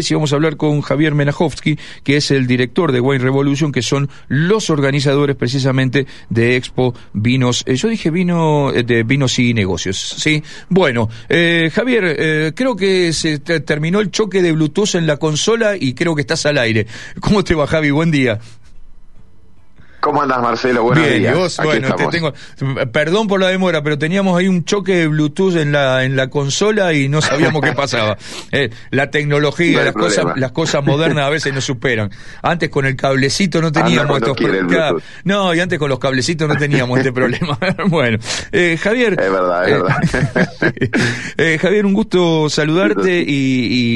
Y vamos a hablar con Javier Menajovsky, que es el director de Wine Revolution, que son los organizadores precisamente de Expo Vinos. Eh, yo dije vino eh, de vinos y negocios, ¿sí? Bueno, eh, Javier, eh, creo que se te- terminó el choque de Bluetooth en la consola y creo que estás al aire. ¿Cómo te va, Javi? Buen día. ¿Cómo andas, Marcelo? Buenos Bien, días. vos, Aquí bueno, te tengo, perdón por la demora, pero teníamos ahí un choque de Bluetooth en la en la consola y no sabíamos qué pasaba. Eh, la tecnología, No las cosas, las cosas modernas a veces nos superan. Antes con el cablecito no teníamos estos problemas. No, y antes con los cablecitos no teníamos este problema. bueno, eh, Javier. Es verdad, es eh, verdad. eh, Javier, un gusto saludarte y,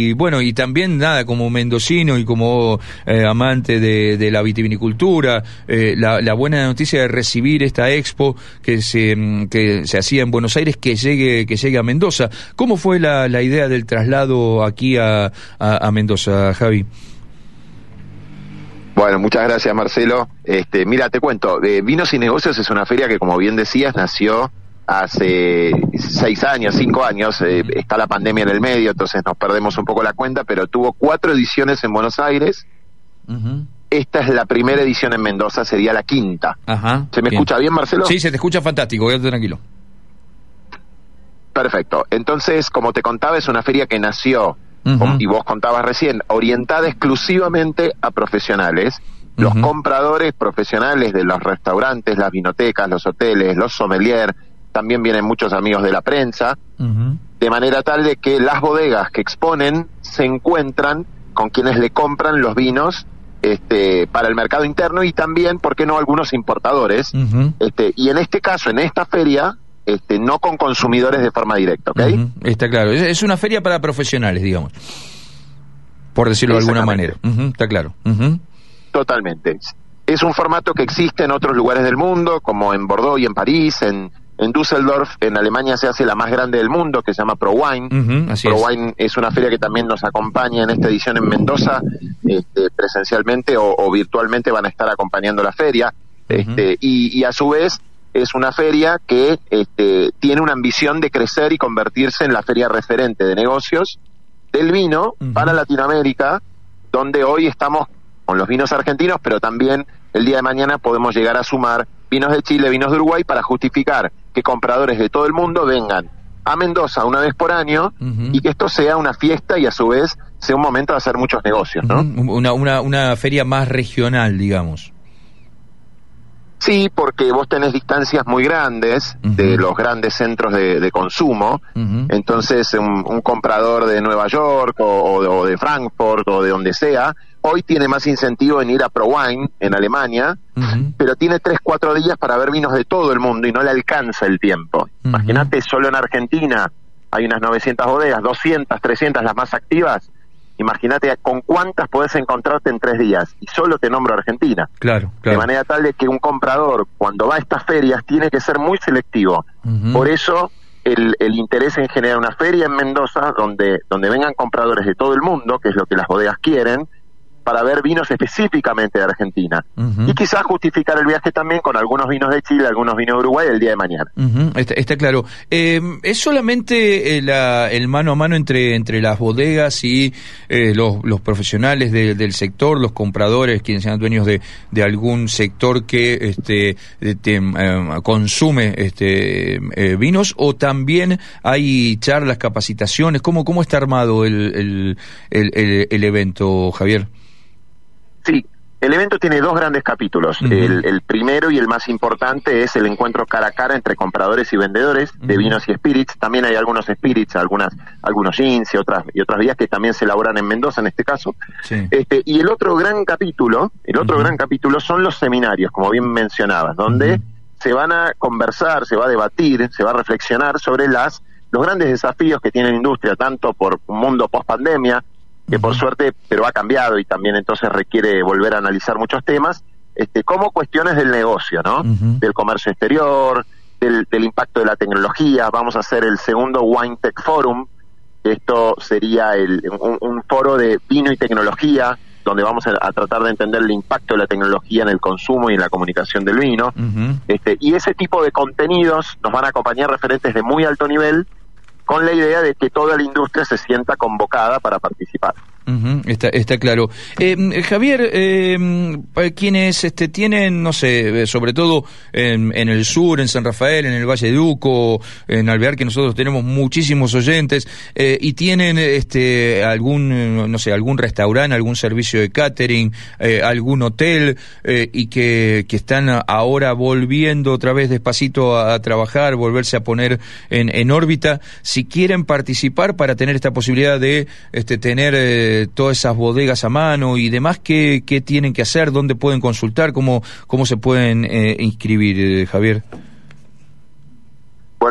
y, bueno, y también nada, como mendocino y como amante de, de la vitivinicultura, eh, la, la buena noticia de recibir esta expo que se, mm, que se hacía en Buenos Aires, que llegue, que llegue a Mendoza. ¿Cómo fue la, la idea del traslado aquí a, a, a Mendoza, Javi? Bueno, muchas gracias, Marcelo. Este, mira, te cuento, eh, Vinos y Negocios es una feria que, como bien decías, nació hace seis años, cinco años. eh, está la pandemia en el medio, entonces nos perdemos un poco la cuenta, pero tuvo cuatro ediciones en Buenos Aires. Esta es la primera edición en Mendoza, sería la quinta. Ajá. ¿Se me escucha bien, Marcelo? Sí, se te escucha fantástico, quédate tranquilo. Perfecto. Entonces, como te contaba, es una feria que nació, y vos contabas recién, orientada exclusivamente a profesionales. Los compradores profesionales de los restaurantes, las vinotecas, los hoteles, los sommelier, también vienen muchos amigos de la prensa, de manera tal de que las bodegas que exponen se encuentran con quienes le compran los vinos este, para el mercado interno y también, ¿por qué no?, algunos importadores. Este, y en este caso, en esta feria, este, no con consumidores de forma directa, ¿ok? Está claro. Es, es una feria para profesionales, digamos. Por decirlo de alguna manera. Está claro. Totalmente. Es un formato que existe en otros lugares del mundo, como en Bordeaux y en París, en, en Düsseldorf, en Alemania se hace la más grande del mundo, que se llama ProWine. así es. ProWine es una feria que también nos acompaña en esta edición en Mendoza, este, presencialmente o, o virtualmente van a estar acompañando la feria. Este, y, y a su vez es una feria que este, tiene una ambición de crecer y convertirse en la feria referente de negocios del vino para Latinoamérica, donde hoy estamos con los vinos argentinos, pero también el día de mañana podemos llegar a sumar vinos de Chile, vinos de Uruguay, para justificar que compradores de todo el mundo vengan a Mendoza una vez por año y que esto sea una fiesta y a su vez sea un momento de hacer muchos negocios, ¿no? Una, una, una feria más regional, digamos. Sí, porque vos tenés distancias muy grandes de los grandes centros de, de consumo, entonces un, un comprador de Nueva York o, o de, o de Frankfurt o de donde sea, hoy tiene más incentivo en ir a ProWine en Alemania, pero tiene tres, cuatro días para ver vinos de todo el mundo y no le alcanza el tiempo. Imagínate, solo en Argentina hay unas 900 bodegas, 200, 300 las más activas. Imagínate con cuántas podés encontrarte en tres días. Y solo te nombro Argentina. Claro, De manera tal de que un comprador, cuando va a estas ferias, tiene que ser muy selectivo. Por eso el, el interés en generar una feria en Mendoza donde, donde vengan compradores de todo el mundo, que es lo que las bodegas quieren, para ver vinos específicamente de Argentina. Y quizás justificar el viaje también con algunos vinos de Chile, algunos vinos de Uruguay el día de mañana. Está, está claro. Eh, ¿Es solamente eh, la- el mano a mano entre, entre las bodegas y eh, los, los profesionales de- del sector, los compradores, quienes sean dueños de, de algún sector que este, eh, consume este, eh, vinos? ¿O también hay charlas, capacitaciones? ¿Cómo, cómo está armado el, el, el- el- el evento, Javier? Sí, el evento tiene dos grandes capítulos. El, el primero y el más importante es el encuentro cara a cara entre compradores y vendedores de vinos y spirits. También hay algunos spirits, algunas, algunos jeans y otras, y otras vías que también se elaboran en Mendoza en este caso. Sí. Este, y el otro gran capítulo, el otro gran capítulo son los seminarios, como bien mencionabas, donde se van a conversar, se va a debatir, se va a reflexionar sobre las los grandes desafíos que tiene la industria, tanto por un mundo post pandemia, que por suerte, pero ha cambiado y también entonces requiere volver a analizar muchos temas, este, como cuestiones del negocio, ¿no? Del comercio exterior, del, del impacto de la tecnología. Vamos a hacer el segundo Wine Tech Forum, esto sería el- un, un foro de vino y tecnología, donde vamos a, a tratar de entender el impacto de la tecnología en el consumo y en la comunicación del vino. Este, y ese tipo de contenidos nos van a acompañar referentes de muy alto nivel con la idea de que toda la industria se sienta convocada para participar. Está, está claro. Eh, Javier, eh, quienes este, tienen, no sé, eh, sobre todo en, en, el sur, en San Rafael, en el Valle de Duco, en Alvear, que nosotros tenemos muchísimos oyentes, eh, y tienen este, algún, no sé, algún restaurante, algún servicio de catering, eh, algún hotel, y que, que están ahora volviendo otra vez despacito a, a trabajar, volverse a poner en, en órbita, si quieren participar para tener esta posibilidad de este, tener todas esas bodegas a mano y demás, ¿qué, qué tienen que hacer? ¿Dónde pueden consultar? ¿Cómo, cómo se pueden eh, inscribir, eh, Javier?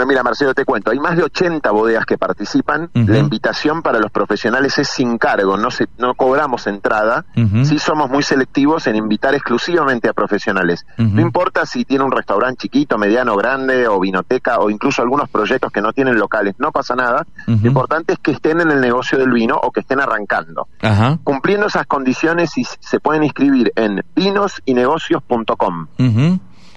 Bueno, mira, Marcelo, te cuento, hay más de 80 bodegas que participan. La invitación para los profesionales es sin cargo, no se, no cobramos entrada. Sí somos muy selectivos en invitar exclusivamente a profesionales. No importa si tiene un restaurante chiquito, mediano, grande, o vinoteca, o incluso algunos proyectos que no tienen locales, no pasa nada. Lo importante es que estén en el negocio del vino o que estén arrancando. Cumpliendo esas condiciones, se pueden inscribir en vinosinegocios.com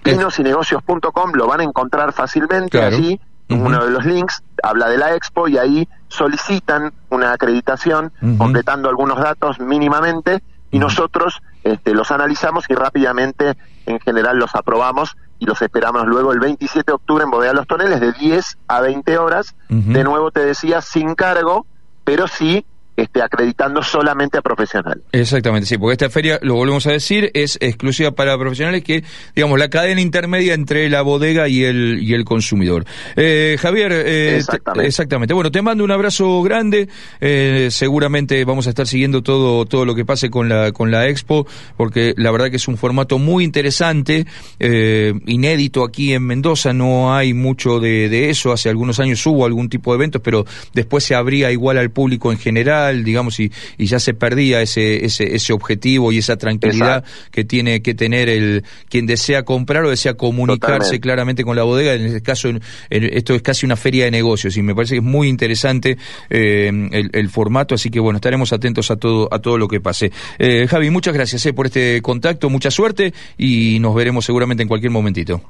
pinosinegocios.com lo van a encontrar fácilmente allí. Uno de los links habla de la expo y ahí solicitan una acreditación completando algunos datos mínimamente y nosotros este, los analizamos y rápidamente en general los aprobamos y los esperamos luego el 27 de octubre en Bodega Los Toneles de 10 a 20 horas. De nuevo te decía, sin cargo, pero sí esté acreditando solamente a profesionales. Exactamente, sí, porque esta feria, lo volvemos a decir, es exclusiva para profesionales que, digamos, la cadena intermedia entre la bodega y el, y el consumidor. Eh, Javier, eh, exactamente. Bueno, te mando un abrazo grande, eh, seguramente vamos a estar siguiendo todo, todo lo que pase con la, con la expo, porque la verdad que es un formato muy interesante, eh, inédito aquí en Mendoza, no hay mucho de, de eso, hace algunos años hubo algún tipo de eventos, pero después se abría igual al público en general, digamos, y, y ya se perdía ese, ese, ese objetivo y esa tranquilidad que tiene que tener el quien desea comprar o desea comunicarse claramente con la bodega. En este caso, esto es casi una feria de negocios y me parece que es muy interesante eh, el, formato, así que bueno, estaremos atentos a todo, a todo lo que pase. Eh, Javi, muchas gracias eh, por este contacto, mucha suerte y nos veremos seguramente en cualquier momentito.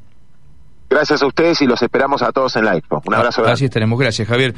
Gracias a ustedes y los esperamos a todos en la expo. Un abrazo. Así estaremos. Gracias, Javier.